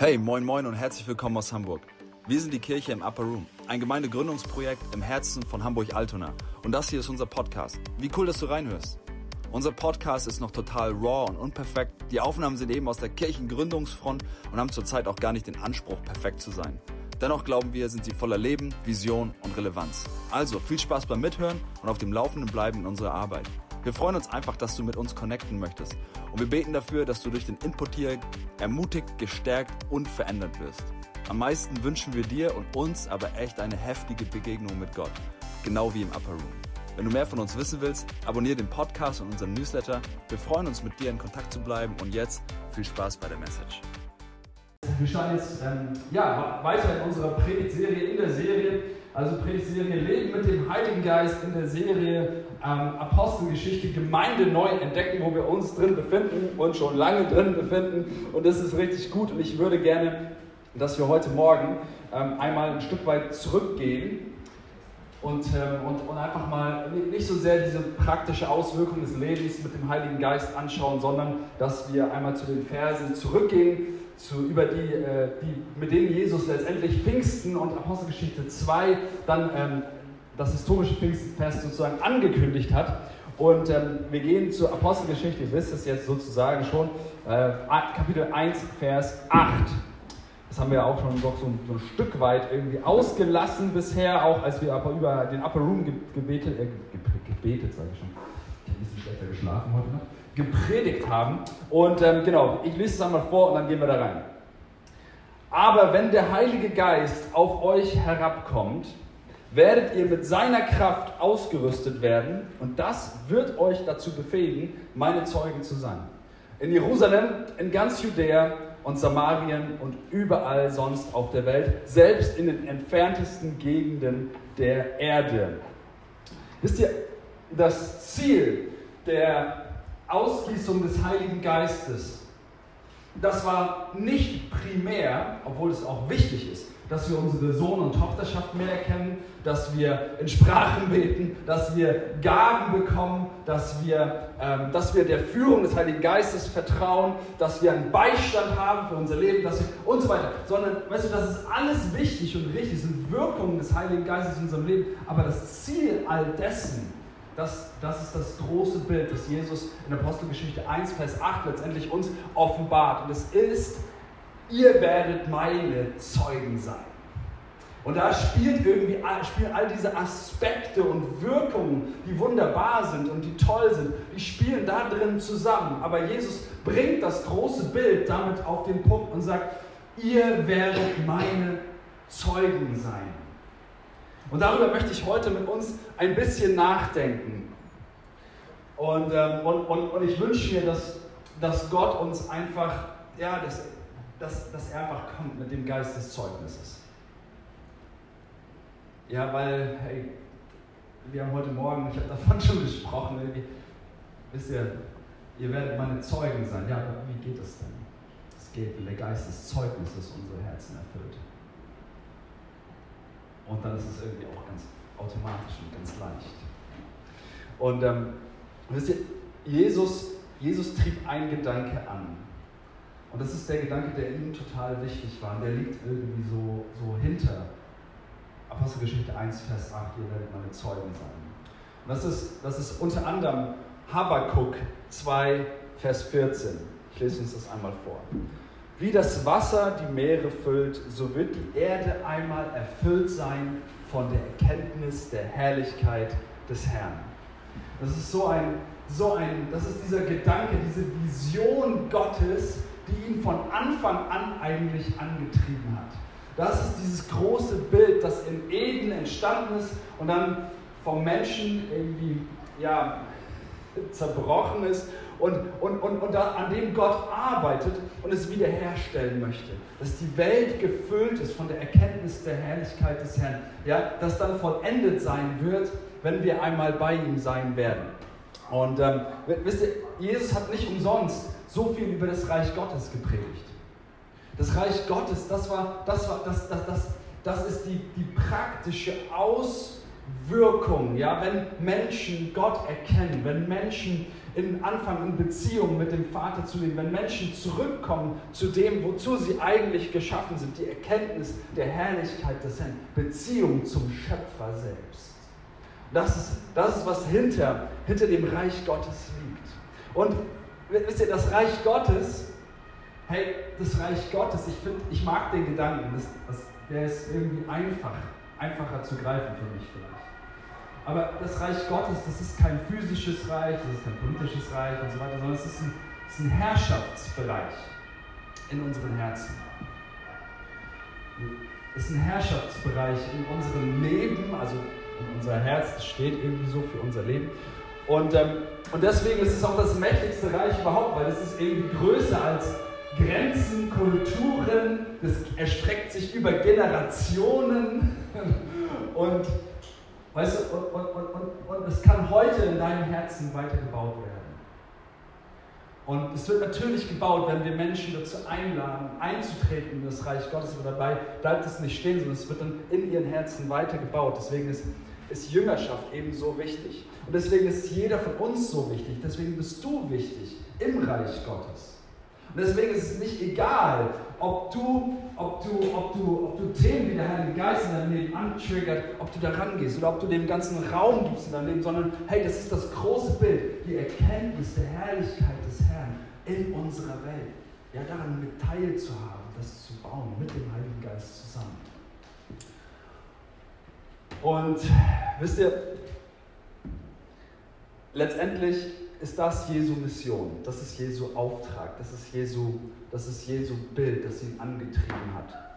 Hey, moin moin und herzlich willkommen aus Hamburg. Wir sind die Kirche im Upper Room, ein Gemeindegründungsprojekt im Herzen von Hamburg-Altona. Und das hier ist unser Podcast. Wie cool, dass du reinhörst. Unser Podcast ist noch total raw und unperfekt. Die Aufnahmen sind eben aus der Kirchengründungsfront und haben zurzeit auch gar nicht den Anspruch, perfekt zu sein. Dennoch glauben wir, sind sie voller Leben, Vision und Relevanz. Also viel Spaß beim Mithören und auf dem Laufenden bleiben in unserer Arbeit. Wir freuen uns einfach, dass du mit uns connecten möchtest. Und wir beten dafür, dass du durch den Input hier ermutigt, gestärkt und verändert wirst. Am meisten wünschen wir dir und uns aber echt eine heftige Begegnung mit Gott. Genau wie im Upper Room. Wenn du mehr von uns wissen willst, abonniere den Podcast und unseren Newsletter. Wir freuen uns, mit dir in Kontakt zu bleiben. Und jetzt viel Spaß bei der Message. Wir starten jetzt ähm, ja, weiter in unserer Predigtserie, in der Serie, also Predigtserie Leben mit dem Heiligen Geist, in der Serie ähm, Apostelgeschichte Gemeinde neu entdecken, wo wir uns drin befinden und schon lange drin befinden. Und das ist richtig gut. Und ich würde gerne, dass wir heute Morgen ähm, einmal ein Stück weit zurückgehen und, ähm, und, und einfach mal nicht so sehr diese praktische Auswirkung des Lebens mit dem Heiligen Geist anschauen, sondern dass wir einmal zu den Versen zurückgehen, zu, über die, äh, die, mit denen Jesus letztendlich Pfingsten und Apostelgeschichte 2 dann ähm, das historische Pfingstfest sozusagen angekündigt hat. Und ähm, wir gehen zur Apostelgeschichte, ihr wisst es jetzt sozusagen schon, äh, Kapitel 1, Vers 8. Das haben wir auch schon doch so, so, ein Stück weit irgendwie ausgelassen bisher, auch als wir aber über den Upper Room gebetet, äh, gebetet, sage ich schon, ein bisschen schlechter geschlafen heute Nacht, gepredigt haben. Und ähm, genau, ich lese es einmal vor und dann gehen wir da rein. Aber wenn der Heilige Geist auf euch herabkommt, werdet ihr mit seiner Kraft ausgerüstet werden und das wird euch dazu befähigen, meine Zeugen zu sein. In Jerusalem, in ganz Judäa und Samarien und überall sonst auf der Welt, selbst in den entferntesten Gegenden der Erde. Wisst ihr, das Ziel der Ausgießung des Heiligen Geistes, das war nicht primär, obwohl es auch wichtig ist, dass wir unsere Sohn- und Tochterschaft mehr erkennen, dass wir in Sprachen beten, dass wir Gaben bekommen, dass wir, ähm, dass wir der Führung des Heiligen Geistes vertrauen, dass wir einen Beistand haben für unser Leben dass wir, und so weiter. Sondern, weißt du, das ist alles wichtig und richtig, das sind Wirkungen des Heiligen Geistes in unserem Leben, aber das Ziel all dessen, das, das ist das große Bild, das Jesus in Apostelgeschichte 1, Vers 8 letztendlich uns offenbart. Und es ist, ihr werdet meine Zeugen sein. Und da spielt irgendwie, spielen all diese Aspekte und Wirkungen, die wunderbar sind und die toll sind, die spielen da drin zusammen. Aber Jesus bringt das große Bild damit auf den Punkt und sagt, ihr werdet meine Zeugen sein. Und darüber möchte ich heute mit uns ein bisschen nachdenken. Und, ähm, und, und, und ich wünsche mir, dass, dass Gott uns einfach, ja, dass, dass, dass er einfach kommt mit dem Geist des Zeugnisses. Ja, weil, hey, wir haben heute Morgen, ich habe davon schon gesprochen, irgendwie, wisst ihr, ihr werdet meine Zeugen sein. Ja, aber wie geht es denn? Es geht, wenn der Geist des Zeugnisses unsere Herzen erfüllt. Und dann ist es irgendwie auch ganz automatisch und ganz leicht. Und ähm, wisst ihr, Jesus, Jesus trieb einen Gedanke an. Und das ist der Gedanke, der ihm total wichtig war. Und der liegt irgendwie so, so hinter Apostelgeschichte 1, Vers 8, ihr werdet meine Zeugen sein. Und das ist, das ist unter anderem Habakkuk 2, Vers 14. Ich lese uns das einmal vor. Wie das Wasser die Meere füllt, so wird die Erde einmal erfüllt sein von der Erkenntnis der Herrlichkeit des Herrn. Das ist so ein, so ein, das ist dieser Gedanke, diese Vision Gottes, die ihn von Anfang an eigentlich angetrieben hat. Das ist dieses große Bild, das in Eden entstanden ist und dann vom Menschen irgendwie ja, zerbrochen ist und, und, und, und da, an dem Gott arbeitet und es wiederherstellen möchte. Dass die Welt gefüllt ist von der Erkenntnis der Herrlichkeit des Herrn. Ja, das dann vollendet sein wird, wenn wir einmal bei ihm sein werden. Und ähm, wisst ihr, Jesus hat nicht umsonst so viel über das Reich Gottes gepredigt. Das Reich Gottes, das war, das war, das, das, das, das ist die, die praktische Auswirkung, ja, wenn Menschen Gott erkennen, wenn Menschen in anfangen, in Beziehung mit dem Vater zu leben, wenn Menschen zurückkommen zu dem, wozu sie eigentlich geschaffen sind, die Erkenntnis der Herrlichkeit des Herrn, Beziehung zum Schöpfer selbst. Das ist, das ist was hinter, hinter dem Reich Gottes liegt. Und wisst ihr, das Reich Gottes, hey, das Reich Gottes, ich, find, ich mag den Gedanken, das, das, der ist irgendwie einfach, einfacher zu greifen für mich vielleicht. Aber das Reich Gottes, das ist kein physisches Reich, das ist kein politisches Reich und so weiter, sondern es ist ein, es ist ein Herrschaftsbereich in unseren Herzen. Es ist ein Herrschaftsbereich in unserem Leben, also in unser Herz, das steht irgendwie so für unser Leben. Und, ähm, und deswegen ist es auch das mächtigste Reich überhaupt, weil es ist irgendwie größer als Grenzen, Kulturen, das erstreckt sich über Generationen und Weißt du, und, und, und, und es kann heute in deinem Herzen weitergebaut werden. Und es wird natürlich gebaut, wenn wir Menschen dazu einladen, einzutreten in das Reich Gottes. Aber dabei bleibt es nicht stehen, sondern es wird dann in ihren Herzen weitergebaut. Deswegen ist, ist Jüngerschaft eben so wichtig. Und deswegen ist jeder von uns so wichtig. Deswegen bist du wichtig im Reich Gottes. Und deswegen ist es nicht egal, ob du, ob du, ob du, ob du Themen wie der Heilige Geist in deinem Leben antriggert, ob du da rangehst oder ob du dem ganzen Raum gibst in deinem Leben, sondern hey, das ist das große Bild, die Erkenntnis der Herrlichkeit des Herrn in unserer Welt. Ja, daran mit teilzuhaben, das zu bauen, mit dem Heiligen Geist zusammen. Und wisst ihr, letztendlich ist das Jesu Mission, das ist Jesu Auftrag, das ist Jesu, das ist Jesu Bild, das ihn angetrieben hat.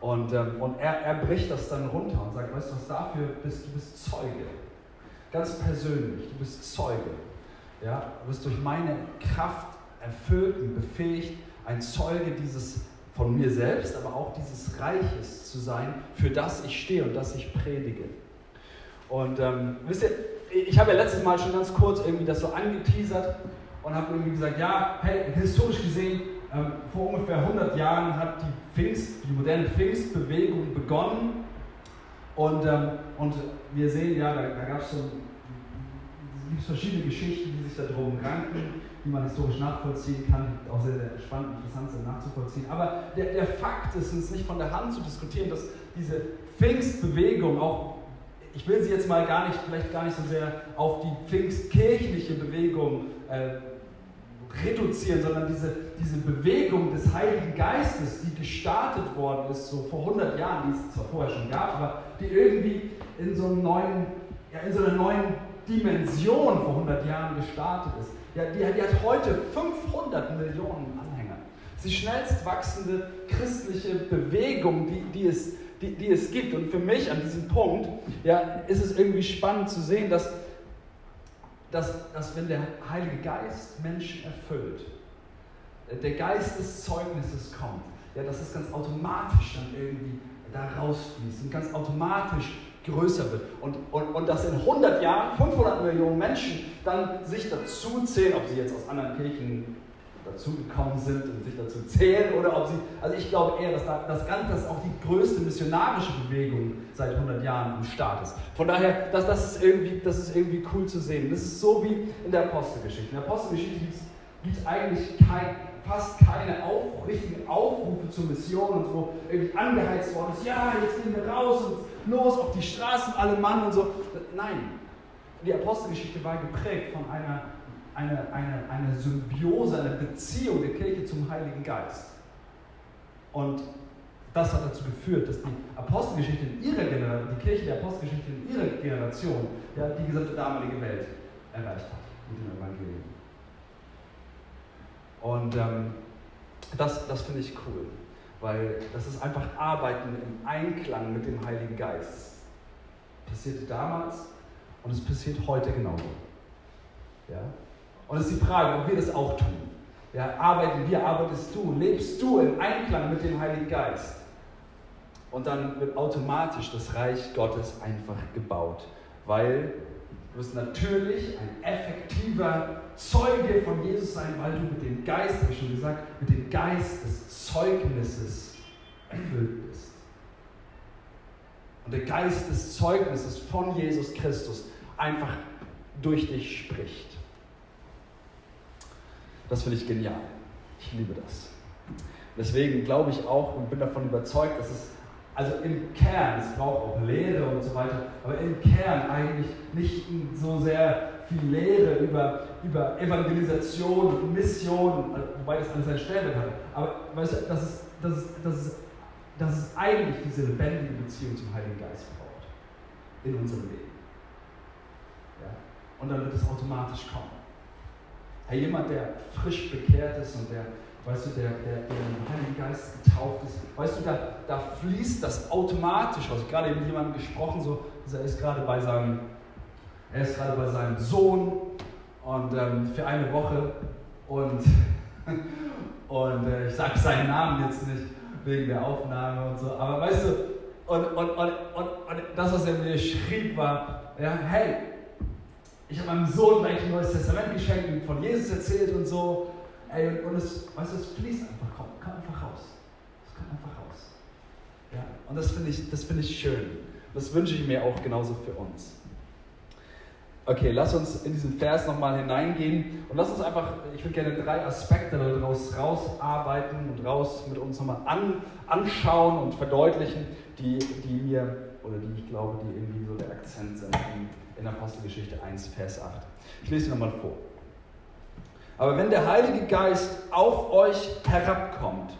Und, ähm, und er, er bricht das dann runter und sagt, weißt du was, dafür bist du bist Zeuge. Ganz persönlich, du bist Zeuge. Ja? Du bist durch meine Kraft erfüllt und befähigt, ein Zeuge dieses von mir selbst, aber auch dieses Reiches zu sein, für das ich stehe und das ich predige. Und ähm, wisst ihr, ich habe ja letztes Mal schon ganz kurz irgendwie das so angeteasert und habe irgendwie gesagt, ja, hey, historisch gesehen, ähm, vor ungefähr 100 Jahren hat die Pfingst, die moderne Pfingstbewegung begonnen und, ähm, und wir sehen ja, da, da gab es so gibt verschiedene Geschichten, die sich darum ranken, die man historisch nachvollziehen kann, die auch sehr, sehr spannend und interessant sind nachzuvollziehen. Aber der, der Fakt ist, es nicht von der Hand zu diskutieren, dass diese Pfingstbewegung auch ich will sie jetzt mal gar nicht, vielleicht gar nicht so sehr auf die pfingstkirchliche Bewegung äh, reduzieren, sondern diese, diese Bewegung des Heiligen Geistes, die gestartet worden ist, so vor 100 Jahren, die es zwar vorher schon gab, aber die irgendwie in so, einem neuen, ja, in so einer neuen Dimension vor 100 Jahren gestartet ist. Ja, die, die hat heute 500 Millionen Anhänger. Das ist die schnellst wachsende christliche Bewegung, die, die es die, die es gibt. Und für mich an diesem Punkt ja, ist es irgendwie spannend zu sehen, dass, dass, dass wenn der Heilige Geist Menschen erfüllt, äh, der Geist des Zeugnisses kommt, ja, dass es ganz automatisch dann irgendwie da rausfließt und ganz automatisch größer wird. Und, und, und dass in 100 Jahren 500 Millionen Menschen dann sich dazu zählen, ob sie jetzt aus anderen Kirchen dazugekommen sind und sich dazu zählen oder ob sie, also ich glaube eher, dass da, das Ganze das auch die größte missionarische Bewegung seit 100 Jahren im Staat ist. Von daher, das, das, ist irgendwie, das ist irgendwie cool zu sehen. Das ist so wie in der Apostelgeschichte. In der Apostelgeschichte gibt es eigentlich kein, fast keine auf, richtigen Aufrufe zur Mission und so irgendwie angeheizt worden ist, ja, jetzt gehen wir raus und los auf die Straßen, alle Mann und so. Nein, die Apostelgeschichte war geprägt von einer eine, eine, eine Symbiose, eine Beziehung der Kirche zum Heiligen Geist. Und das hat dazu geführt, dass die Apostelgeschichte in ihrer Generation, die Kirche der Apostelgeschichte in ihrer Generation, ja, die gesamte damalige Welt erreicht hat mit dem Evangelium. Und ähm, das, das finde ich cool, weil das ist einfach Arbeiten im Einklang mit dem Heiligen Geist. Passierte damals und es passiert heute genauso. Ja? Und es ist die Frage, ob wir das auch tun. Ja, arbeiten wir, arbeitest du, lebst du im Einklang mit dem Heiligen Geist. Und dann wird automatisch das Reich Gottes einfach gebaut, weil du wirst natürlich ein effektiver Zeuge von Jesus sein, weil du mit dem Geist, habe ich schon gesagt, mit dem Geist des Zeugnisses erfüllt bist. Und der Geist des Zeugnisses von Jesus Christus einfach durch dich spricht. Das finde ich genial. Ich liebe das. Deswegen glaube ich auch und bin davon überzeugt, dass es also im Kern, es braucht auch Lehre und so weiter, aber im Kern eigentlich nicht so sehr viel Lehre über, über Evangelisation und Mission, wobei das alles seinen Stellenwert hat. Aber weißt du, dass es, dass, es, dass, es, dass es eigentlich diese lebendige Beziehung zum Heiligen Geist braucht in unserem Leben. Ja? Und dann wird es automatisch kommen. Jemand, der frisch bekehrt ist und der weißt du, der, der, der im Heiligen Geist getauft ist, weißt du, da, da fließt das automatisch aus. Gerade mit jemandem gesprochen, so, er ist gerade bei seinem, er ist gerade bei seinem Sohn und ähm, für eine Woche und, und äh, ich sage seinen Namen jetzt nicht wegen der Aufnahme und so, aber weißt du, und, und, und, und, und das, was er mir schrieb, war, ja, hey, ich habe meinem Sohn gleich ein neues Testament geschenkt und von Jesus erzählt und so. Ey, und es, weißt du, es fließt einfach, komm, komm einfach raus. Es kommt einfach raus. Ja, und das finde ich, das ich schön. Das wünsche ich mir auch genauso für uns. Okay, lass uns in diesen Vers nochmal hineingehen und lass uns einfach, ich würde gerne drei Aspekte daraus rausarbeiten und raus mit uns nochmal an, anschauen und verdeutlichen, die, die mir, oder die ich glaube, die irgendwie so der Akzent sind in, in Apostelgeschichte 1, Vers 8. Ich lese nochmal vor. Aber wenn der Heilige Geist auf euch herabkommt,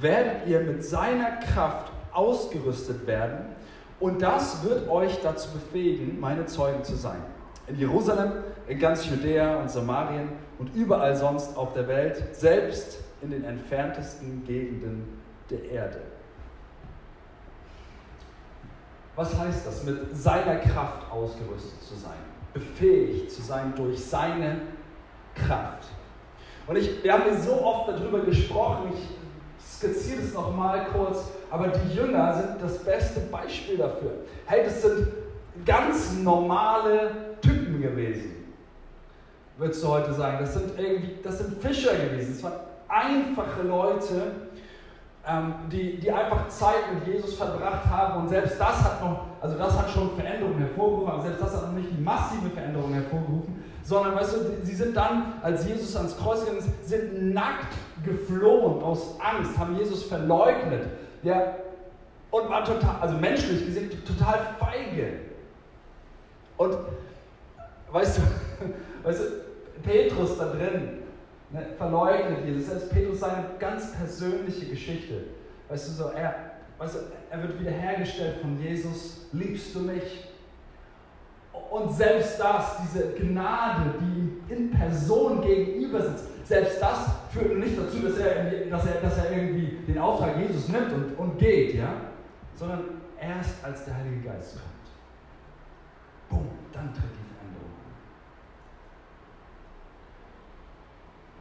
werdet ihr mit seiner Kraft ausgerüstet werden und das wird euch dazu befähigen, meine Zeugen zu sein. In Jerusalem, in ganz Judäa und Samarien und überall sonst auf der Welt, selbst in den entferntesten Gegenden der Erde. Was heißt das, mit seiner Kraft ausgerüstet zu sein? Befähigt zu sein durch seine Kraft. Und ich, wir haben hier so oft darüber gesprochen, ich skizziere es nochmal kurz, aber die Jünger sind das beste Beispiel dafür. Hey, das sind ganz normale Typen gewesen, würdest du heute sagen. Das sind irgendwie, das sind Fischer gewesen. Das waren einfache Leute, die, die einfach Zeit mit Jesus verbracht haben und selbst das hat noch, also das hat schon Veränderungen hervorgerufen, aber selbst das hat noch nicht die massive Veränderung hervorgerufen, sondern weißt du, sie sind dann, als Jesus ans Kreuz ist, sind nackt geflohen aus Angst, haben Jesus verleugnet, ja, und waren total, also menschlich gesehen, total feige. Und weißt du, weißt du, Petrus da drin, ne, verleugnet Jesus, selbst Petrus seine ganz persönliche Geschichte. Weißt du, so, er, weißt du, er wird wiederhergestellt von Jesus, liebst du mich? Und selbst das, diese Gnade, die ihm in Person gegenüber sitzt, selbst das führt nicht dazu, dass er, dass er, dass er irgendwie den Auftrag Jesus nimmt und, und geht, ja? sondern erst als der Heilige Geist kommt. Boom, dann tritt die Veränderung an.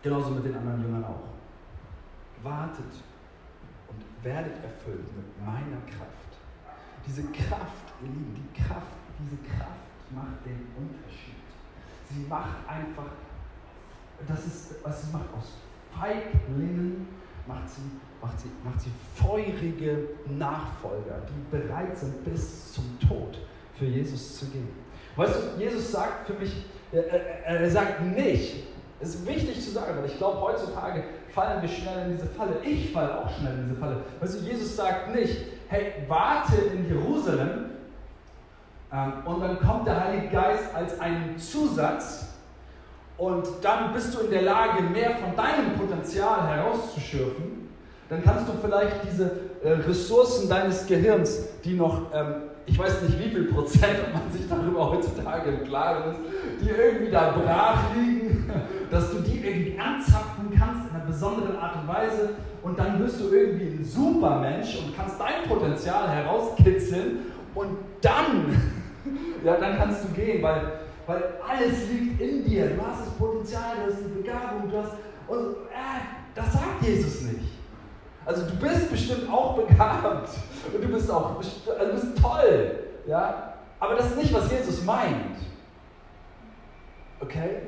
Genauso mit den anderen Jüngern auch. Wartet und werdet erfüllt mit meiner Kraft. Diese Kraft, ihr Lieben, die Kraft, diese Kraft macht den Unterschied. Sie macht einfach, das ist, was sie macht aus Feiglingen, macht sie, macht, sie, macht sie feurige Nachfolger, die bereit sind, bis zum Tod für Jesus zu gehen. Weißt du, Jesus sagt für mich, er, er sagt nicht, ist wichtig zu sagen, weil ich glaube, heutzutage fallen wir schnell in diese Falle. Ich falle auch schnell in diese Falle. Weißt du, Jesus sagt nicht, hey, warte in Jerusalem, ähm, und dann kommt der Heilige Geist als ein Zusatz und dann bist du in der Lage, mehr von deinem Potenzial herauszuschürfen. Dann kannst du vielleicht diese äh, Ressourcen deines Gehirns, die noch, ähm, ich weiß nicht wie viel Prozent, man sich darüber heutzutage im Klaren ist, die irgendwie da brach liegen, dass du die irgendwie anzapfen kannst in einer besonderen Art und Weise und dann wirst du irgendwie ein Supermensch und kannst dein Potenzial herauskitzeln und dann ja, dann kannst du gehen, weil, weil alles liegt in dir. Du hast das Potenzial, du hast die Begabung, du hast. Und äh, das sagt Jesus nicht. Also du bist bestimmt auch begabt und du bist auch also du bist toll, ja. Aber das ist nicht, was Jesus meint. Okay?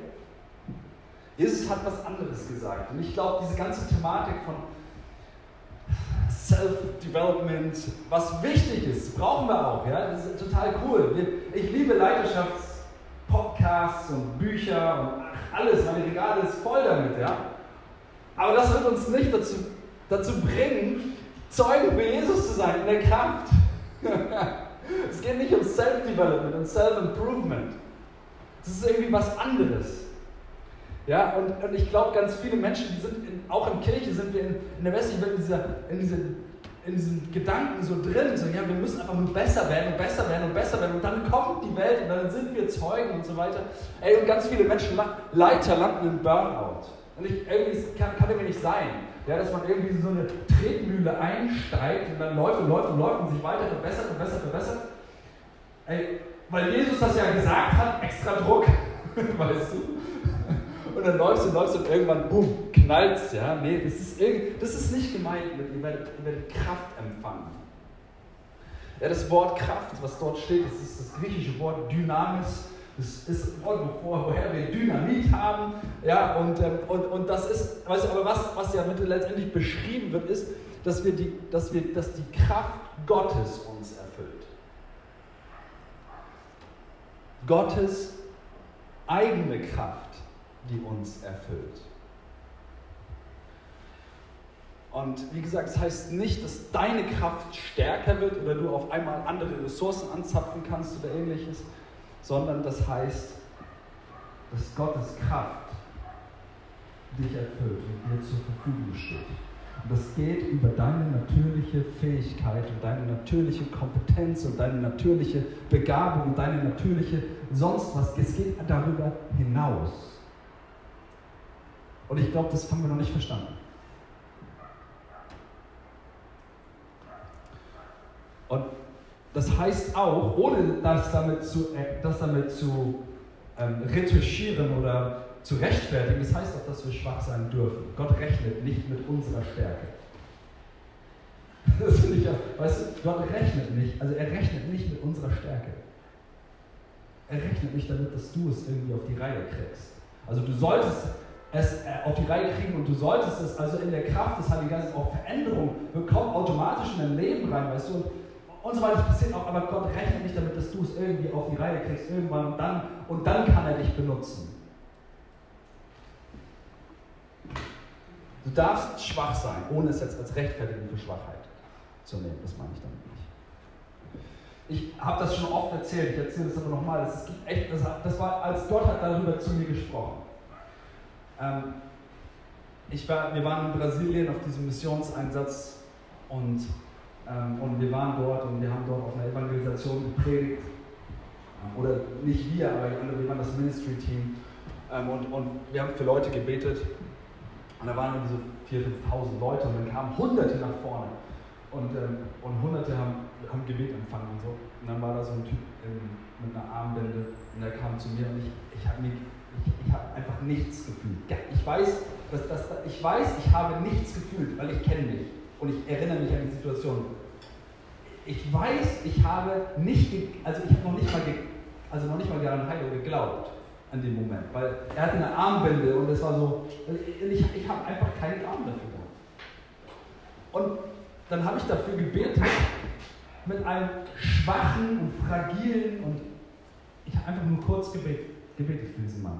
Jesus hat was anderes gesagt. Und ich glaube, diese ganze Thematik von Self-Development, was wichtig ist, brauchen wir auch. Ja? Das ist total cool. Ich liebe Leiterschaftspodcasts und Bücher und alles. Meine Regale ist voll damit. Ja? Aber das wird uns nicht dazu, dazu bringen, Zeugen für Jesus zu sein in der Kraft. es geht nicht um Self-Development und Self-Improvement. Es ist irgendwie was anderes. Ja, und, und ich glaube, ganz viele Menschen, die sind in, auch in Kirche, sind wir in, in der westlichen Welt in, dieser, in, diese, in diesen Gedanken so drin, so, ja, wir müssen einfach nur besser werden und besser werden und besser werden und dann kommt die Welt und dann sind wir Zeugen und so weiter. Ey, und ganz viele Menschen, Leiter landen im Burnout. Und ich, irgendwie kann, kann irgendwie nicht sein, ja, dass man irgendwie so eine Tretmühle einsteigt und dann läuft und läuft und läuft und sich weiter verbessert, verbessert, verbessert. Ey, weil Jesus das ja gesagt hat, extra Druck, weißt du? Und dann läufst du und läufst und irgendwann, boom, knallst, ja. Nee, das ist, das ist nicht gemeint mit, ihr werdet, ihr werdet Kraft empfangen. Ja, das Wort Kraft, was dort steht, das ist das griechische Wort Dynamis. Das ist ein Wort, woher wir Dynamit haben. Ja, und, ähm, und, und das ist, weißt du, aber was, was ja letztendlich beschrieben wird, ist, dass, wir die, dass, wir, dass die Kraft Gottes uns erfüllt. Gottes eigene Kraft, die uns erfüllt. Und wie gesagt, das heißt nicht, dass deine Kraft stärker wird oder du auf einmal andere Ressourcen anzapfen kannst oder ähnliches, sondern das heißt, dass Gottes Kraft dich erfüllt und dir zur Verfügung steht. Und das geht über deine natürliche Fähigkeit und deine natürliche Kompetenz und deine natürliche Begabung und deine natürliche sonst was. Es geht darüber hinaus. Und ich glaube, das haben wir noch nicht verstanden. Und das heißt auch, ohne das damit zu, äh, das damit zu ähm, retuschieren oder zu rechtfertigen, das heißt auch, dass wir schwach sein dürfen. Gott rechnet nicht mit unserer Stärke. Das finde ich ja, weißt du, Gott rechnet nicht, also er rechnet nicht mit unserer Stärke. Er rechnet nicht damit, dass du es irgendwie auf die Reihe kriegst. Also du solltest es äh, auf die Reihe kriegen und du solltest es also in der Kraft des Heiligen Geistes auch Veränderung bekommen, automatisch in dein Leben rein, weißt du, und und so weiter. Passiert auch, aber Gott rechnet nicht damit, dass du es irgendwie auf die Reihe kriegst, irgendwann und dann, und dann kann er dich benutzen. Du darfst schwach sein, ohne es jetzt als Rechtfertigung für Schwachheit zu nehmen. Das meine ich damit nicht. Ich habe das schon oft erzählt, ich erzähle das aber nochmal. Das, das, das war, als Gott hat darüber zu mir gesprochen. Ähm, ich war, wir waren in Brasilien auf diesem Missionseinsatz und und wir waren dort und wir haben dort auf einer Evangelisation gepredigt. Ähm, oder nicht wir, aber wir waren das Ministry-Team. Ähm, und, und wir haben für Leute gebetet. Und da waren irgendwie so 4.000, 5.000 Leute und dann kamen Hunderte nach vorne. Und, und Hunderte haben, haben Gebet empfangen und so. Und dann war da so ein Typ in, mit einer Armbinde und der kam zu mir und ich, ich habe ich, ich hab einfach nichts gefühlt. Ich weiß, dass, dass, ich weiß, ich habe nichts gefühlt, weil ich kenne mich und ich erinnere mich an die Situation. Ich weiß, ich habe nicht, also ich habe noch nicht mal, also noch nicht mal daran Heilung geglaubt an dem Moment, weil er hatte eine Armbinde und es war so, ich, ich habe einfach keinen Glauben dafür gehabt. Und dann habe ich dafür gebetet mit einem schwachen und fragilen und ich habe einfach nur kurz gebetet, gebetet für diesen Mann.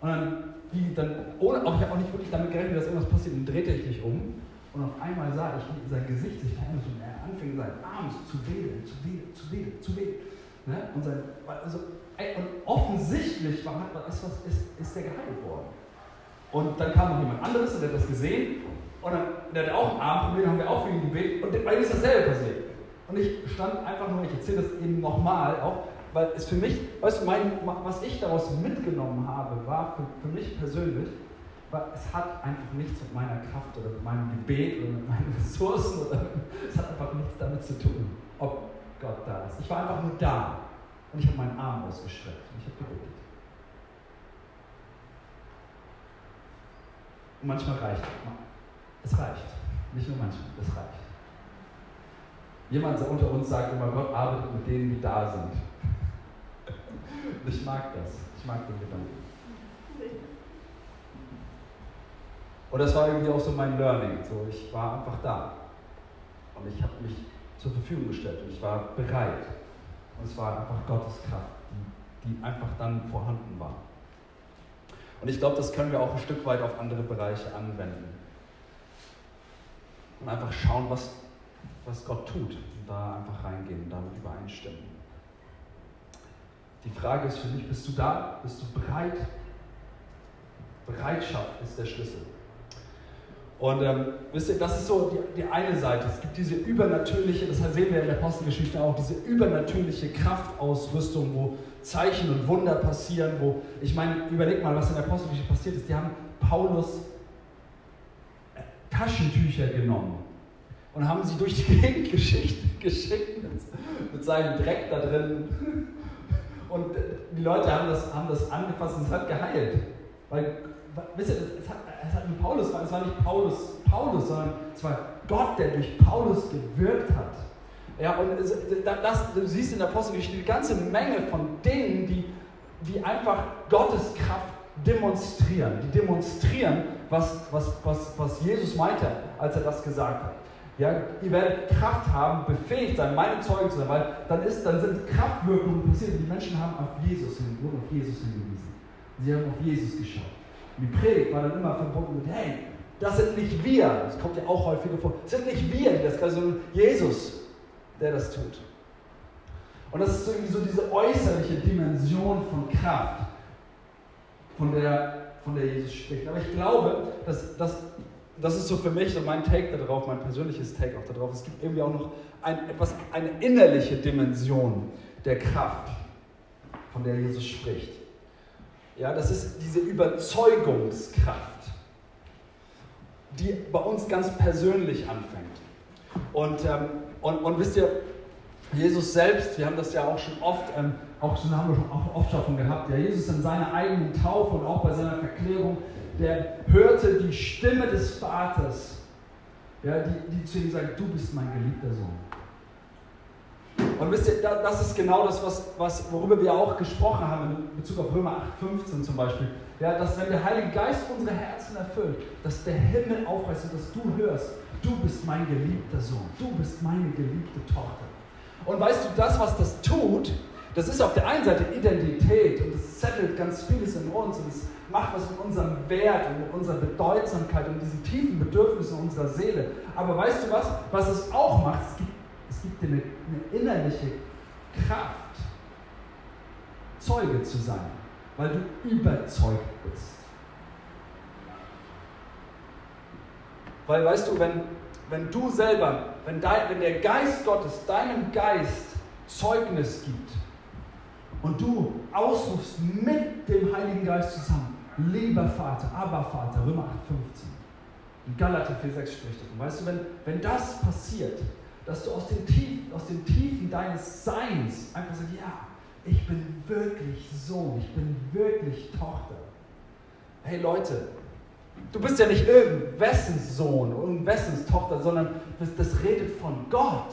Und dann, wie, dann ohne, ich habe auch nicht wirklich damit gerechnet, dass irgendwas passiert, dann drehte ich mich um und auf einmal sah ich, wie sein Gesicht sich veränderte und er anfing, sein Arm zu wedeln, zu wedeln, zu wedeln, zu wedeln. Ne? Und, sein, also, und offensichtlich war, was, was ist, ist der geheilt worden. Und dann kam noch jemand anderes und der hat das gesehen. Und dann, der hatte auch ein Armproblem, haben wir auch für ihn gebetet. Und bei ihm ist dasselbe passiert. Und ich stand einfach nur, ich erzähle das eben nochmal, auch weil es für mich, weißt du, mein, was ich daraus mitgenommen habe, war für, für mich persönlich, es hat einfach nichts mit meiner Kraft oder mit meinem Gebet oder mit meinen Ressourcen oder es hat einfach nichts damit zu tun, ob Gott da ist. Ich war einfach nur da und ich habe meinen Arm ausgestreckt und ich habe gebetet. Und manchmal reicht es. reicht. Nicht nur manchmal, es reicht. Jemand unter uns sagt immer, Gott arbeitet mit denen, die da sind. Und ich mag das. Ich mag den Gedanken. Und das war irgendwie auch so mein Learning. So, ich war einfach da. Und ich habe mich zur Verfügung gestellt und ich war bereit. Und es war einfach Gottes Kraft, die, die einfach dann vorhanden war. Und ich glaube, das können wir auch ein Stück weit auf andere Bereiche anwenden. Und einfach schauen, was, was Gott tut. Und da einfach reingehen und damit übereinstimmen. Die Frage ist für dich, bist du da? Bist du bereit? Bereitschaft ist der Schlüssel. Und ähm, wisst ihr, das ist so die, die, eine Seite. Es gibt diese übernatürliche, das sehen wir in der Apostelgeschichte auch, diese übernatürliche Kraftausrüstung, wo Zeichen und Wunder passieren, wo, ich meine, überleg mal, was in der Apostelgeschichte passiert ist. Die haben Paulus äh, Taschentücher genommen und haben sie durch die Gegend geschickt, mit, mit seinem Dreck da drin. Und die Leute haben das, haben das angefasst und es hat geheilt. Weil wisst ihr, es hat, es hat nicht Paulus, es war nicht Paulus, Paulus, sondern es war Gott, der durch Paulus gewirkt hat. Ja, und das, du siehst in der Apostelgeschichte eine ganze Menge von Dingen, die, die einfach Gottes Kraft demonstrieren. Die demonstrieren, was, was, was, was Jesus meinte, als er das gesagt hat. Ja, ihr werdet Kraft haben, befähigt sein, meine Zeugen zu sein, weil dann, ist, dann sind Kraftwirkungen passiert. Die Menschen haben auf Jesus hingewiesen. Sie haben auf Jesus geschaut. Die Predigt war dann immer verbunden mit, hey, das sind nicht wir, das kommt ja auch häufiger vor, das sind nicht wir, das können, sondern Jesus, der das tut. Und das ist irgendwie so diese äußerliche Dimension von Kraft, von der, von der Jesus spricht. Aber ich glaube, dass, dass das ist so für mich so mein Take darauf, mein persönliches Take auch darauf. Es gibt irgendwie auch noch ein, etwas, eine innerliche Dimension der Kraft, von der Jesus spricht. Ja, das ist diese Überzeugungskraft, die bei uns ganz persönlich anfängt. Und, ähm, und, und wisst ihr, Jesus selbst, wir haben das ja auch schon oft, ähm, auch schon, haben wir schon oft schon gehabt, ja, Jesus in seiner eigenen Taufe und auch bei seiner Verklärung, der hörte die Stimme des Vaters, ja, die, die zu ihm sagt, du bist mein geliebter Sohn. Und wisst ihr, das ist genau das, was, was, worüber wir auch gesprochen haben in Bezug auf Römer 8,15 zum Beispiel. Ja, dass wenn der Heilige Geist unsere Herzen erfüllt, dass der Himmel aufreißt und dass du hörst, du bist mein geliebter Sohn, du bist meine geliebte Tochter. Und weißt du, das, was das tut, das ist auf der einen Seite Identität und es settelt ganz vieles in uns und es macht was mit unserem Wert und mit unserer Bedeutsamkeit und diesen tiefen Bedürfnissen unserer Seele. Aber weißt du was, was es auch macht? Es gibt es gibt dir eine, innerliche Kraft, Zeuge zu sein, weil du überzeugt bist. Weil weißt du, wenn, wenn du selber, wenn, dein, wenn der Geist Gottes deinem Geist Zeugnis gibt und du ausrufst mit dem Heiligen Geist zusammen, lieber Vater, aber Vater, Römer 8,15, in Galater 4,6 spricht davon. Weißt du, wenn, wenn das passiert, dass du aus den, Tiefen, aus den Tiefen deines Seins einfach sagst, ja, ich bin wirklich Sohn, ich bin wirklich Tochter. Hey Leute, du bist ja nicht irgendwessens Sohn, irgendwessens Tochter, sondern das, redet von Gott.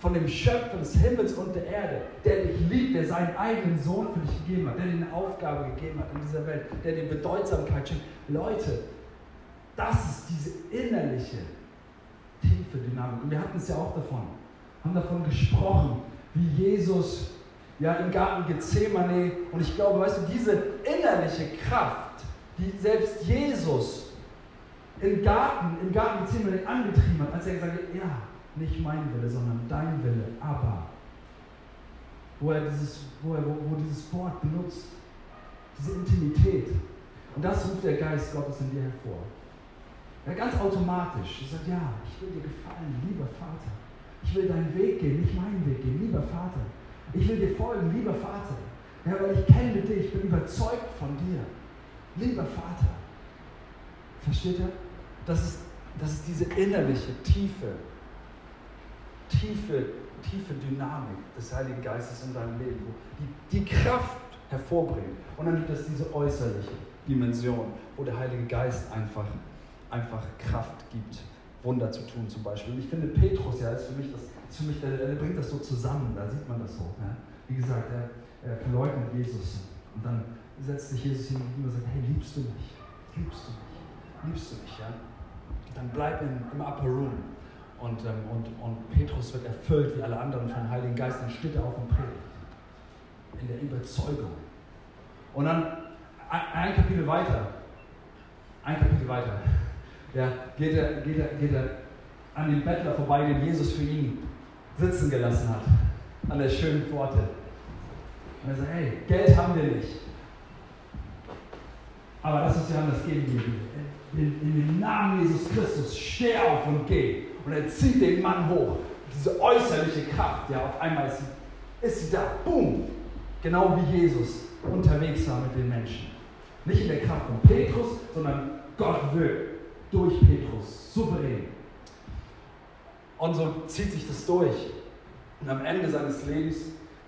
Von dem Schöpfer des Himmels und der Erde, der dich liebt, der seinen eigenen Sohn für dich gegeben hat, der dir eine Aufgabe gegeben hat in dieser Welt, der dir Bedeutsamkeit schenkt. Leute, das ist diese innerliche tiefe Dynamik. Und wir hatten es ja auch davon, haben davon gesprochen, wie Jesus ja im Garten Gethsemane, und ich glaube, weißt du, diese innerliche Kraft, die selbst Jesus im Garten, im Garten Gethsemane angetrieben hat, als er gesagt hat, ja, nicht mein Wille, sondern dein Wille, aber wo er dieses, wo, er, wo, wo dieses Wort benutzt, diese Intimität. Und das ruft der Geist Gottes in dir hervor. Ja, ganz automatisch. Er sagt, ja, ich will dir gefallen, lieber Vater. Ich will deinen Weg gehen, nicht meinen Weg gehen, lieber Vater. Ich will dir folgen, lieber Vater. Ja, weil ich kenne dich, ich bin überzeugt von dir. Lieber Vater. Versteht ihr? Das ist, das ist diese innerliche, tiefe, tiefe, tiefe Dynamik des Heiligen Geistes in deinem Leben, wo die, die Kraft hervorbringt. Und dann gibt es diese äußerliche Dimension, wo der Heilige Geist einfach einfach Kraft gibt, Wunder zu tun zum Beispiel. Und ich finde, Petrus, ja, ist für mich, das, ist für mich der, der bringt das so zusammen, da sieht man das so. Ja. Wie gesagt, er, er verleugnet Jesus und dann setzt sich Jesus hin und sagt, hey, liebst du mich? Liebst du mich? Liebst du mich, ja? Dann bleib im, im Upper Room. Und, ähm, und, und Petrus wird erfüllt wie alle anderen vom Heiligen Geist, dann steht er auf dem Predigt. In der Überzeugung. Und dann ein Kapitel weiter, ein Kapitel weiter, ja, geht, er, geht, er, geht er an den Bettler vorbei, den Jesus für ihn sitzen gelassen hat, an der schönen Pforte. Und er sagt, hey, Geld haben wir nicht. Aber das ist ja anders geben in, in den Namen Jesus Christus, steh auf und geh. Und er zieht den Mann hoch. Diese äußerliche Kraft, ja, auf einmal ist sie, ist sie da. Boom! Genau wie Jesus unterwegs war mit den Menschen. Nicht in der Kraft von Petrus, sondern Gott wirkt durch Petrus, souverän. Und so zieht sich das durch. Und am Ende seines Lebens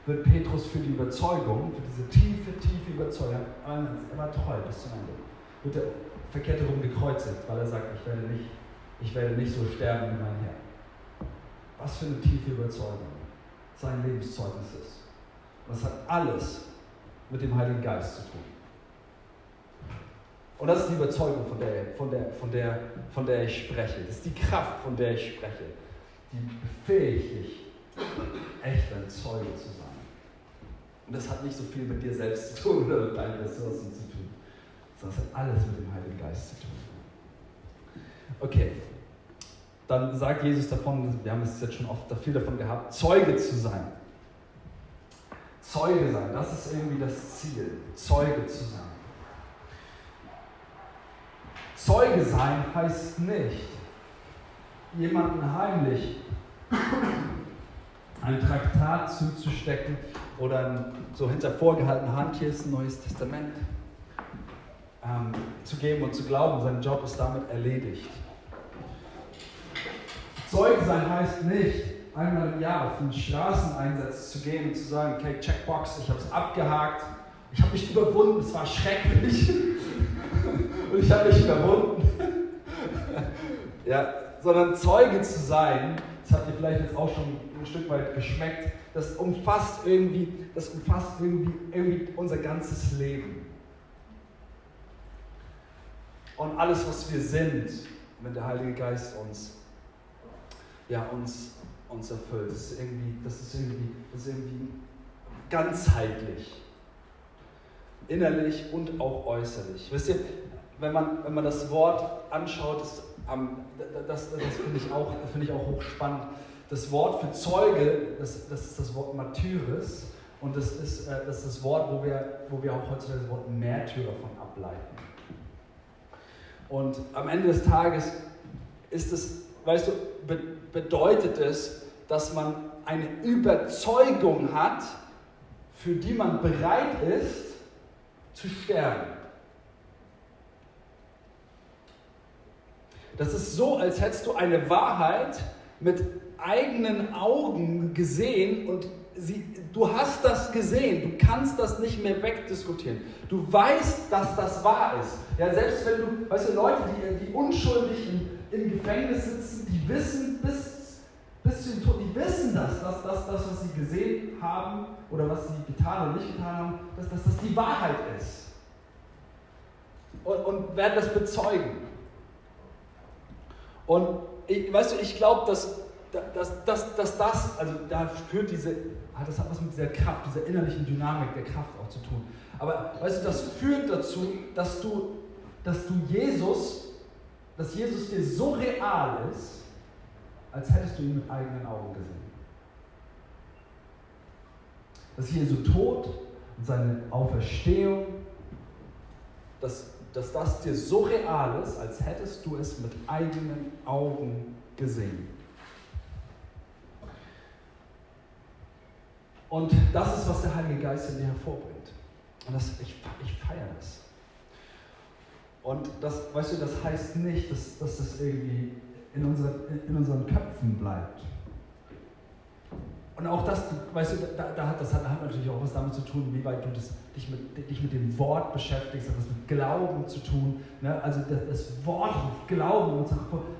wird Petrus für die Überzeugung, für diese tiefe, tiefe Überzeugung, er war treu bis zum Ende, wird er verkehrt herum gekreuzigt, weil er sagt, ich werde nicht, ich werde nicht so sterben wie mein Herr. Was für eine tiefe Überzeugung sein Lebenszeugnis ist. Das hat alles mit dem Heiligen Geist zu tun. Und das ist die Überzeugung, von der, von der, von der, von der ich spreche. Das ist die Kraft, von der ich spreche. Die befähigt dich, echt ein Zeuge zu sein. Und das hat nicht so viel mit dir selbst zu tun oder mit deinen Ressourcen zu tun, sondern es hat alles mit dem Heiligen Geist zu tun. Okay, dann sagt Jesus davon, wir haben es jetzt schon oft viel davon gehabt, Zeuge zu sein. Zeuge sein, das ist irgendwie das Ziel, Zeuge zu sein. Zeuge sein heißt nicht, jemanden heimlich ein Traktat zuzustecken oder so hinter vorgehaltener Hand, hier ist ein neues Testament, ähm, zu geben und zu glauben, sein Job ist damit erledigt. Zeuge sein heißt nicht, einmal im Jahr auf einen Straßeneinsatz zu gehen und zu sagen, okay, Checkbox, ich habe es abgehakt, ich habe mich überwunden, es war schrecklich und ich habe mich überwunden. ja, sondern Zeuge zu sein, das habt ihr vielleicht jetzt auch schon ein Stück weit geschmeckt, das umfasst irgendwie, das umfasst irgendwie, irgendwie unser ganzes Leben. Und alles, was wir sind, wenn der Heilige Geist uns, ja, uns uns erfüllt. Das ist irgendwie, das ist irgendwie, das ist irgendwie ganzheitlich. Innerlich und auch äußerlich. Wisst ihr, wenn man, wenn man das Wort anschaut, das, das, das, finde ich, auch, find ich auch hochspannend. Das Wort für Zeuge, das, das ist das Wort Martyris und das ist, äh, das, ist das Wort, wo wir, wo wir auch heutzutage das Wort Märtyrer von ableiten. Und am Ende des Tages ist es, weißt du, bedeutet es, dass man eine Überzeugung hat, für die man bereit ist zu sterben. Das ist so, als hättest du eine Wahrheit mit eigenen Augen gesehen und sie, du hast das gesehen, du kannst das nicht mehr wegdiskutieren. Du weißt, dass das wahr ist. Ja, selbst wenn du, weißt du, Leute, die, die unschuldig im Gefängnis sitzen, die wissen bis, bis zu Tod, die wissen das, dass, dass das, was sie gesehen haben oder was sie getan oder nicht getan haben, dass, dass das die Wahrheit ist. Und, und werden das bezeugen. Und ich, weißt du, ich glaube, dass, dass, dass, dass das, also da führt diese, das hat was mit dieser Kraft, dieser innerlichen Dynamik der Kraft auch zu tun. Aber weißt du, das führt dazu, dass du, dass du Jesus, dass Jesus dir so real ist, als hättest du ihn mit eigenen Augen gesehen. Dass Jesu Tod und seine Auferstehung, dass dass das dir so real ist, als hättest du es mit eigenen Augen gesehen. Und das ist, was der Heilige Geist in dir hervorbringt. Und das, ich, ich feiere das. Und das, weißt du, das heißt nicht, dass, dass das irgendwie in, unser, in unseren Köpfen bleibt. Und auch das, weißt du, da, da hat, das hat, hat, natürlich auch was damit zu tun, wie weit du das, dich, mit, dich mit dem Wort beschäftigst, hat was mit Glauben zu tun. Ne? Also das, das Wort Glauben und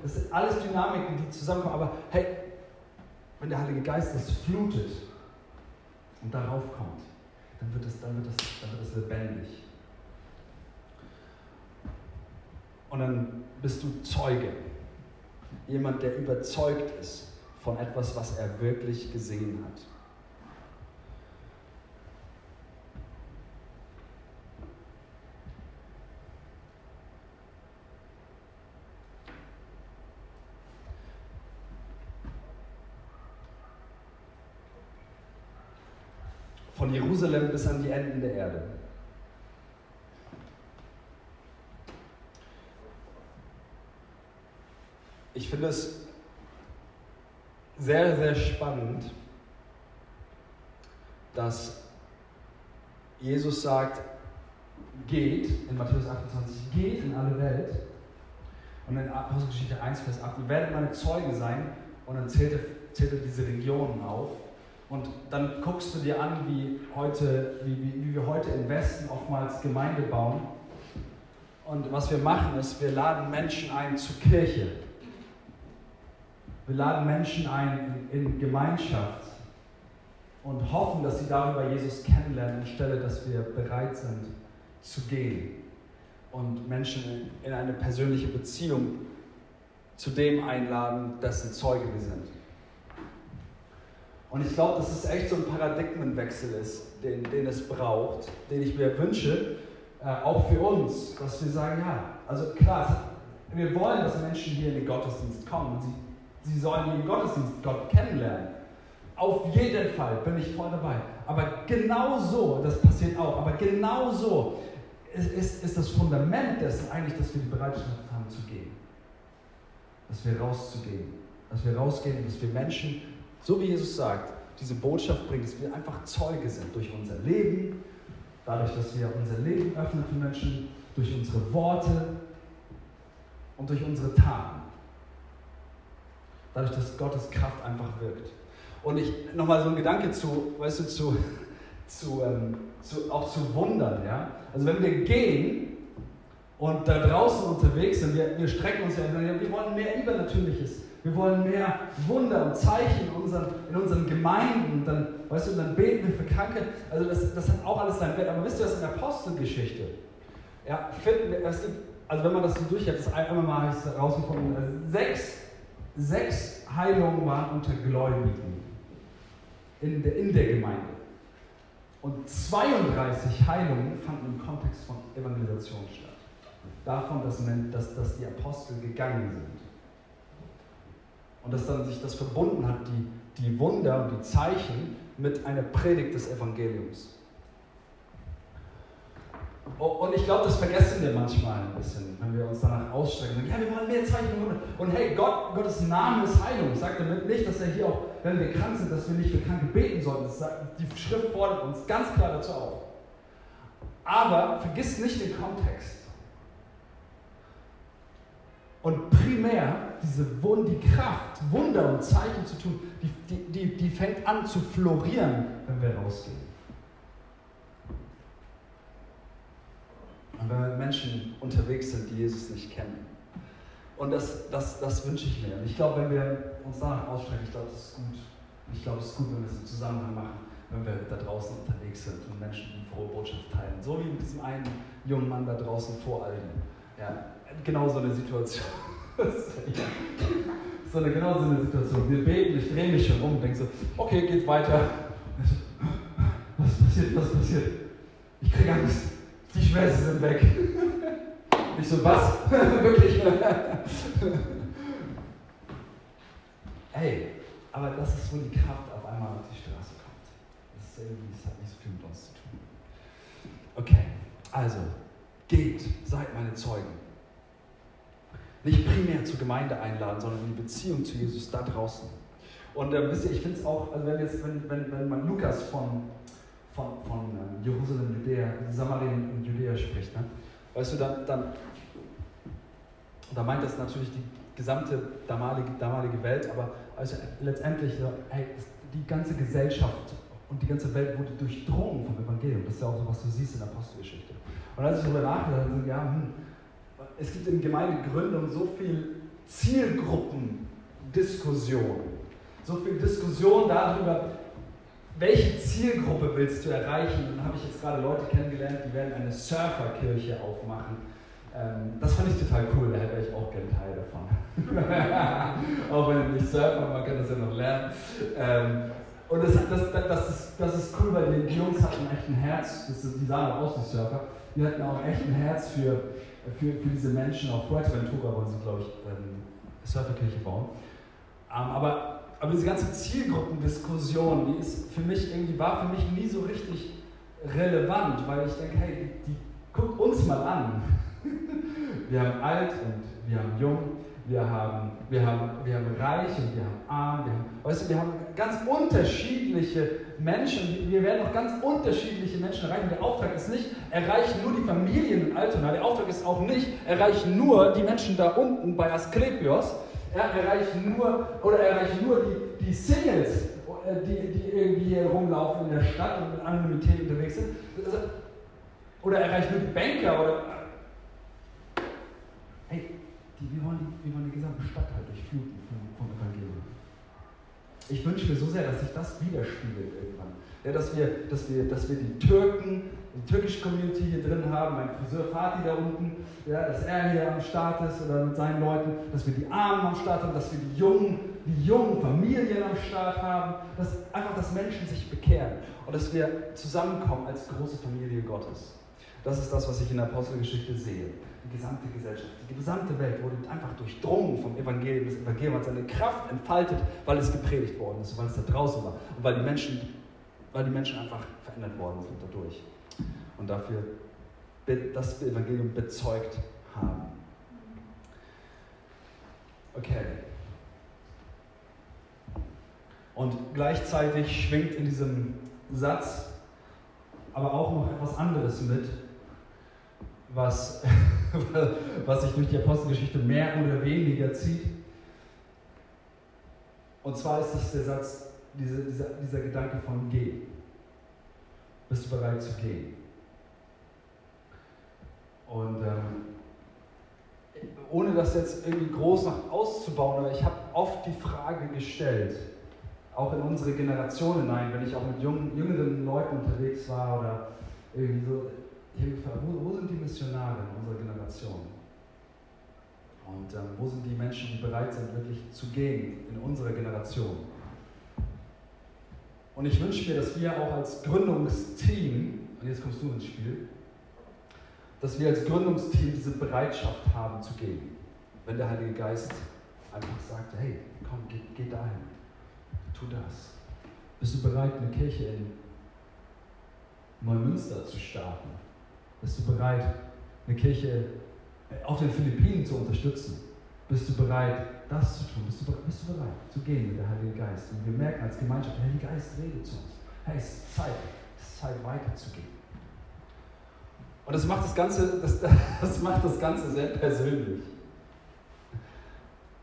das sind alles Dynamiken, die zusammenkommen. Aber hey, wenn der Heilige Geist das flutet und darauf kommt, dann wird es, dann wird es, dann wird es lebendig. Und dann bist du Zeuge. Jemand, der überzeugt ist von etwas, was er wirklich gesehen hat. Von Jerusalem bis an die Enden der Erde. Ich finde es sehr, sehr spannend, dass Jesus sagt, geht, in Matthäus 28, geht in alle Welt. Und in Apostelgeschichte 1, Vers 8, ihr werdet meine Zeugen sein. Und dann zählt er, zählt er diese Regionen auf. Und dann guckst du dir an, wie, heute, wie, wie, wie wir heute im Westen oftmals Gemeinde bauen. Und was wir machen ist, wir laden Menschen ein zur Kirche. Wir laden Menschen ein in, in Gemeinschaft und hoffen, dass sie darüber Jesus kennenlernen, anstelle dass wir bereit sind zu gehen und Menschen in eine persönliche Beziehung zu dem einladen, dessen Zeuge wir sind. Und ich glaube, dass es echt so ein Paradigmenwechsel ist, den, den es braucht, den ich mir wünsche, äh, auch für uns, dass wir sagen, ja, also klar, wir wollen, dass Menschen hier in den Gottesdienst kommen. Sie Sie sollen den Gottesdienst Gott kennenlernen. Auf jeden Fall bin ich voll dabei. Aber genau so, das passiert auch, aber genau so ist, ist, ist das Fundament dessen eigentlich, dass wir die Bereitschaft haben zu gehen. Dass wir rauszugehen. Dass wir rausgehen, dass wir Menschen, so wie Jesus sagt, diese Botschaft bringen, dass wir einfach Zeuge sind durch unser Leben, dadurch, dass wir unser Leben öffnen für Menschen, durch unsere Worte und durch unsere Taten dadurch, dass Gottes Kraft einfach wirkt. Und ich nochmal so ein Gedanke zu, weißt du, zu, zu, ähm, zu, auch zu wundern. Ja? Also wenn wir gehen und da draußen unterwegs sind, wir, wir strecken uns ja, wir wollen mehr Übernatürliches. Wir wollen mehr Wunder und Zeichen in unseren, in unseren Gemeinden. Dann, weißt du, dann beten wir für Kranke. Also das, das hat auch alles seinen Wert. Aber wisst ihr was in der Apostelgeschichte? Ja, finden wir, es gibt, also wenn man das so durchhält, das einmal mal herausgefunden, also sechs Sechs Heilungen waren unter Gläubigen in der, in der Gemeinde. Und 32 Heilungen fanden im Kontext von Evangelisation statt. Davon, dass, dass, dass die Apostel gegangen sind. Und dass dann sich das verbunden hat, die, die Wunder und die Zeichen mit einer Predigt des Evangeliums. Und ich glaube, das vergessen wir manchmal ein bisschen, wir uns danach ausstrecken. Ja, wir wollen mehr Zeichen und hey, Gott, Gottes Name ist Heilung. Ich sage damit nicht, dass er hier auch, wenn wir krank sind, dass wir nicht für Kranke beten sollten. Sagt, die Schrift fordert uns ganz klar dazu auf. Aber vergiss nicht den Kontext. Und primär diese die Kraft, Wunder und Zeichen zu tun, die, die, die, die fängt an zu florieren, wenn wir rausgehen. Und wenn Menschen unterwegs sind, die Jesus nicht kennen. Und das, das, das wünsche ich mir. Und ich glaube, wenn wir uns danach ausstrecken, ich glaube, das ist gut. Ich glaube, es ist gut, wenn wir es im Zusammenhang machen, wenn wir da draußen unterwegs sind und Menschen die frohe Botschaft teilen. So wie mit diesem einen jungen Mann da draußen vor allen. Ja, genau so eine Situation. so eine, genau so eine Situation. Wir beten, ich drehe mich schon um und denke so, okay, geht weiter. Was passiert, was passiert? Ich kriege Angst die Schmerzen sind weg. Ich so, was? Wirklich? Ey, aber das ist, wo die Kraft auf einmal auf die Straße kommt. Das, das hat nicht so viel mit uns zu tun. Okay, also, geht, seid meine Zeugen. Nicht primär zur Gemeinde einladen, sondern in die Beziehung zu Jesus da draußen. Und äh, wisst ihr, ich finde es auch, also wenn, jetzt, wenn, wenn, wenn man Lukas von von, von ähm, Jerusalem, Judäa, Samarien Judäa spricht. Ne? Weißt du, dann, dann da meint das natürlich die gesamte damalige, damalige Welt, aber also letztendlich, hey, die ganze Gesellschaft und die ganze Welt wurde durchdrungen vom Evangelium. Das ist ja auch so, was du siehst in der Apostelgeschichte. Und als ich darüber nachgedacht habe, ja, hm, es gibt in Gemeindegründung so viel Zielgruppendiskussion, so viel Diskussion darüber, welche Zielgruppe willst du erreichen? Dann habe ich jetzt gerade Leute kennengelernt, die werden eine Surferkirche aufmachen. Ähm, das fand ich total cool, da hätte ich auch gerne Teil davon. auch wenn ich nicht surfen, man kann das ja noch lernen. Ähm, und das, das, das, ist, das ist cool, weil die Jungs hatten echt ein Herz, das, die sahen auch aus wie Surfer, die hatten auch echt ein Herz für, für, für diese Menschen. Auf Fuerteventura wollen sie, glaube ich, ähm, Surferkirche bauen. Ähm, aber aber diese ganze Zielgruppendiskussion, die ist für mich irgendwie, war für mich nie so richtig relevant, weil ich denke, hey, die, guckt uns mal an. Wir haben alt und wir haben jung, wir haben, wir haben, wir haben reich und wir haben arm, wir haben, weißt du, wir haben ganz unterschiedliche Menschen, wir werden auch ganz unterschiedliche Menschen erreichen. Der Auftrag ist nicht, erreichen nur die Familien in Altona, der Auftrag ist auch nicht, erreichen nur die Menschen da unten bei Asklepios, ja, erreichen nur, oder erreichen nur die, die Singles, äh, die, die irgendwie rumlaufen in der Stadt und mit Anonymität unterwegs sind. Also, oder erreichen nur die Banker oder hey, die, wir, wollen die, wir wollen die gesamte Stadt halt durchfluten vom, vom Evangelium. Ich wünsche mir so sehr, dass sich das widerspiegelt irgendwann. Ja, dass, wir, dass, wir, dass wir die Türken, die türkische Community hier drin haben, mein Friseur Fatih da unten, ja, dass er hier am Start ist oder mit seinen Leuten, dass wir die Armen am Start haben, dass wir die jungen, die jungen Familien am Start haben, dass einfach, dass Menschen sich bekehren und dass wir zusammenkommen als große Familie Gottes. Das ist das, was ich in der Apostelgeschichte sehe die gesamte Gesellschaft, die gesamte Welt wurde einfach durchdrungen vom Evangelium. Das Evangelium hat seine Kraft entfaltet, weil es gepredigt worden ist, weil es da draußen war und weil die Menschen, weil die Menschen einfach verändert worden sind dadurch und dafür das Evangelium bezeugt haben. Okay. Und gleichzeitig schwingt in diesem Satz aber auch noch etwas anderes mit, was, was sich durch die Apostelgeschichte mehr oder weniger zieht. Und zwar ist es der Satz, diese, dieser, dieser Gedanke von Geh. Bist du bereit zu gehen? Und ähm, ohne das jetzt irgendwie groß noch auszubauen, aber ich habe oft die Frage gestellt, auch in unsere Generation hinein, wenn ich auch mit jungen, jüngeren Leuten unterwegs war oder irgendwie so, ich habe gefragt, wo, wo, sind die Missionare in unserer Generation? Und ähm, wo sind die Menschen, die bereit sind, wirklich zu gehen in unserer Generation? Und ich wünsche mir, dass wir auch als Gründungsteam, und jetzt kommst du ins Spiel, dass wir als Gründungsteam diese Bereitschaft haben zu gehen. Wenn der Heilige Geist einfach sagt, hey, komm, geh, geh dahin, tu das. Bist du bereit, eine Kirche in Neumünster zu starten? Bist du bereit, eine Kirche auf den Philippinen zu unterstützen? Bist du bereit, das zu tun? Bist du, bist du bereit zu gehen mit der Heilige Geist? Und wir merken als Gemeinschaft, der Heilige Geist redet zu uns. Hey, es ist Zeit, es ist Zeit weiterzugehen. Und das macht das Ganze, das, das macht das Ganze sehr persönlich.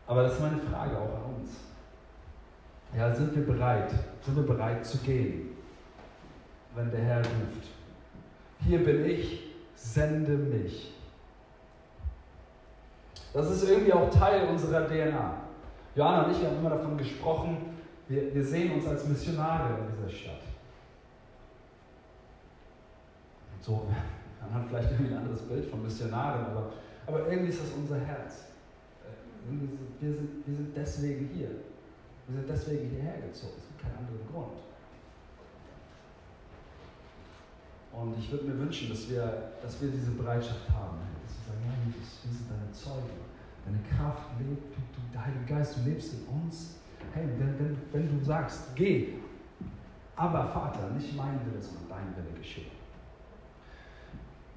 Aber das ist meine Frage auch an uns. Ja, sind wir bereit? Sind wir bereit zu gehen, wenn der Herr ruft? Hier bin ich, sende mich. Das ist irgendwie auch Teil unserer DNA. Johanna und ich haben immer davon gesprochen, wir, wir sehen uns als Missionare in dieser Stadt. Und so, man hat vielleicht irgendwie ein anderes Bild von Missionaren, aber, aber irgendwie ist das unser Herz. Äh, wir sind, wir sind deswegen hier. Wir sind deswegen hierher gezogen. Es gibt keinen anderen Grund. Und ich würde mir wünschen, dass wir, dass wir diese Bereitschaft haben, dass wir sagen, ja, Jesus, wir sind deine Zeugen. Deine Kraft lebt, du, du, der Heilige Geist, du lebst in uns. Hey, wenn, wenn, wenn du sagst, geh, aber Vater, nicht mein Wille, sondern dein Wille geschehe.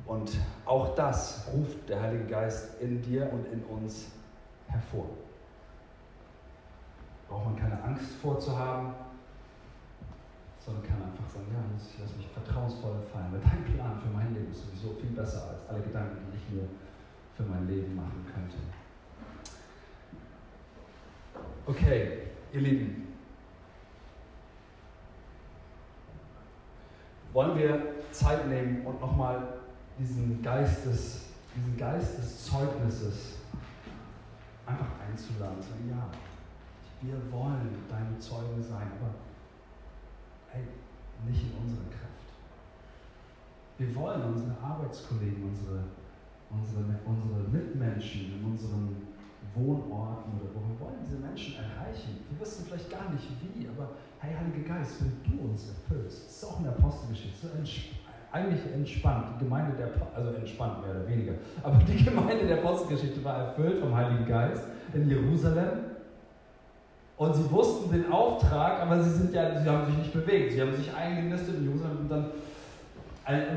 Und auch das ruft der Heilige Geist in dir und in uns hervor. Braucht man keine Angst vorzuhaben, sondern kann einfach sagen, ja, ich lasse mich vertrauensvoll fallen, weil dein Plan für mein Leben ist sowieso viel besser als alle Gedanken, die ich mir für mein Leben machen könnte. Okay, ihr Lieben. Wollen wir Zeit nehmen und nochmal diesen Geist des, diesen Geist des Zeugnisses einfach einzuladen. Sagen, ja, wir wollen deine Zeugen sein, aber hey, nicht in unserer Kraft. Wir wollen unsere Arbeitskollegen, unsere, unsere, unsere Mitmenschen in unseren Wohnorten oder wo wir wollen diese Menschen erreichen. Wir wissen vielleicht gar nicht wie, aber hey, Heiliger Geist, wenn du uns erfüllst, das ist auch in der Apostelgeschichte, so entsp eigentlich entspannt, die Gemeinde der, also entspannt mehr oder weniger, aber die Gemeinde der Apostelgeschichte war erfüllt vom Heiligen Geist in Jerusalem Und sie wussten den Auftrag, aber sie, sind ja, sie haben sich nicht bewegt. Sie haben sich eingenistet in Jerusalem und dann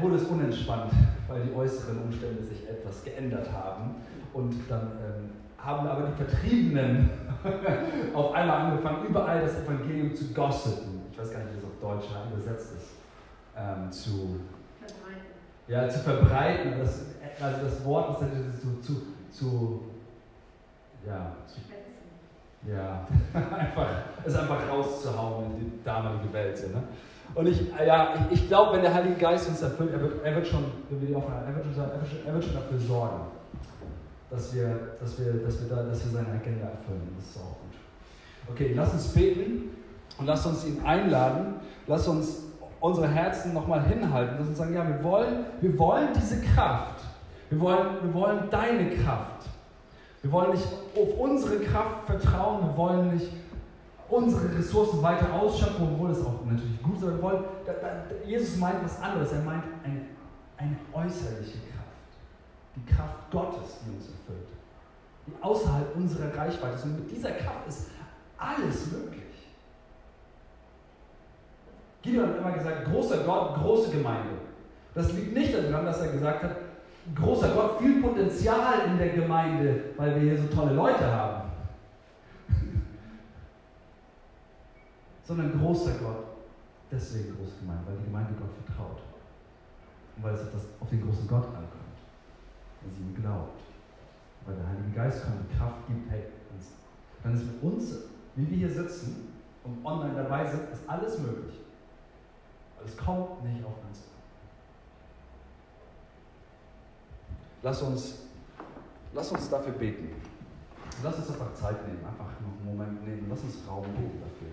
wurde es unentspannt, weil die äußeren Umstände sich etwas geändert haben. Und dann ähm, haben aber die Vertriebenen auf einmal angefangen, überall das Evangelium zu gossipen. Ich weiß gar nicht, wie es auf Deutsch übersetzt ist. Ähm, zu. Ja, zu verbreiten. Das, also das Wort, was zu, zu, zu, ja, zu, ja, einfach, es einfach rauszuhauen in die damalige Welt. Ne? Und ich, ja, ich, ich glaube, wenn der Heilige Geist uns erfüllt, er wird, er wird schon, wenn wir die Aufnahme, er wird schon, er wird schon, er wird schon dafür sorgen, dass wir, dass, wir, dass, wir da, dass wir seine Agenda erfüllen. Das ist auch gut. Okay, lass uns beten und lass uns ihn einladen. Lass uns unsere Herzen nochmal hinhalten. Lass uns sagen, ja, wir wollen, wir wollen diese Kraft. Wir wollen, wir wollen deine Kraft. Wir wollen nicht auf unsere Kraft vertrauen. Wir wollen nicht unsere Ressourcen weiter ausschöpfen, obwohl es auch natürlich gut ist. Wir wollen, da, da, Jesus meint was anderes. Er meint eine, eine äußerliche Kraft. Die Kraft Gottes, die uns erfüllt. Die außerhalb unserer Reichweite ist. Und mit dieser Kraft ist alles möglich. Gideon hat immer gesagt, großer Gott, große Gemeinde. Das liegt nicht daran, dass er gesagt hat, großer Gott, viel Potenzial in der Gemeinde, weil wir hier so tolle Leute haben. Sondern großer Gott, deswegen große Gemeinde, weil die Gemeinde Gott vertraut. Und weil es auf den großen Gott ankommt. Weil sie ihm glaubt. Weil der Heilige Geist kommt und Kraft gibt, hey, dann ist mit uns, wie wir hier sitzen und online dabei sind, ist alles möglich. Es kommt nicht auf uns. Lass uns, lass uns dafür beten. Lass uns einfach Zeit nehmen, einfach einen Moment nehmen. Lass uns Raum geben dafür.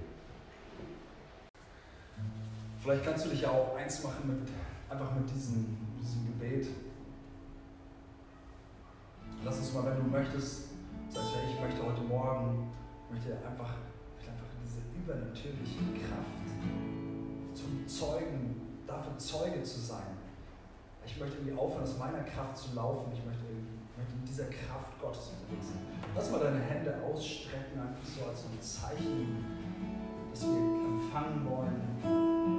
Vielleicht kannst du dich ja auch eins machen mit, einfach mit diesem, diesem Gebet. Lass uns mal, wenn du möchtest, sagst ja, ich möchte heute Morgen, möchte einfach, einfach diese übernatürliche Kraft zum Zeugen, dafür Zeuge zu sein. Ich möchte irgendwie aufhören, aus meiner Kraft zu laufen. Ich möchte, möchte in dieser Kraft Gottes unterwegs sein. Lass mal deine Hände ausstrecken, einfach so als ein Zeichen, dass wir empfangen wollen.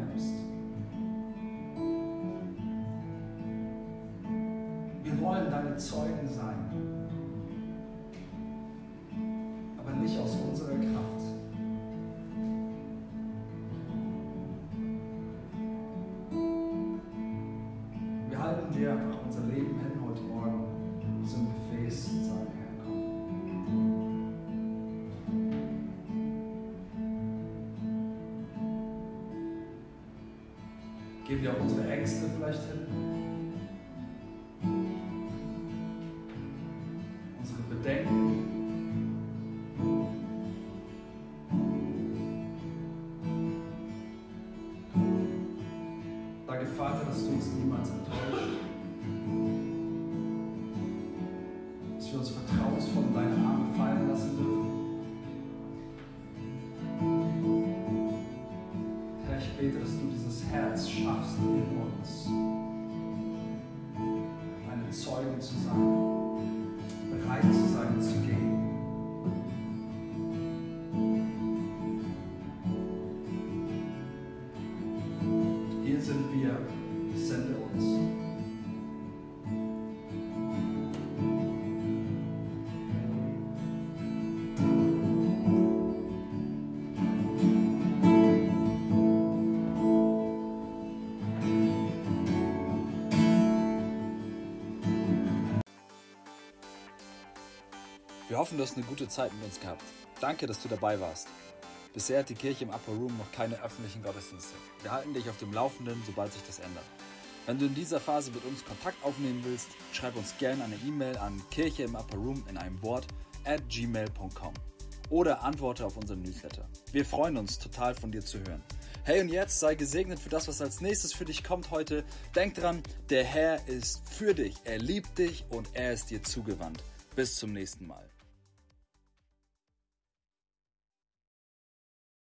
Zeugen sein, aber nicht aus unserer Kraft. Wir halten dir einfach unser Leben hin heute Morgen zum Gefäß und sagen, Herr, komm. Geben wir auch unsere Ängste vielleicht hin? Wir hoffen, du hast eine gute Zeit mit uns gehabt. Danke, dass du dabei warst. Bisher hat die Kirche im Upper Room noch keine öffentlichen Gottesdienste. Wir halten dich auf dem Laufenden, sobald sich das ändert. Wenn du in dieser Phase mit uns Kontakt aufnehmen willst, schreib uns gerne eine E-Mail an kirche im Upper Room in einem Wort at gmail.com oder antworte auf unseren Newsletter. Wir freuen uns total von dir zu hören. Hey und jetzt sei gesegnet für das, was als nächstes für dich kommt heute. Denk dran, der Herr ist für dich, er liebt dich und er ist dir zugewandt. Bis zum nächsten Mal.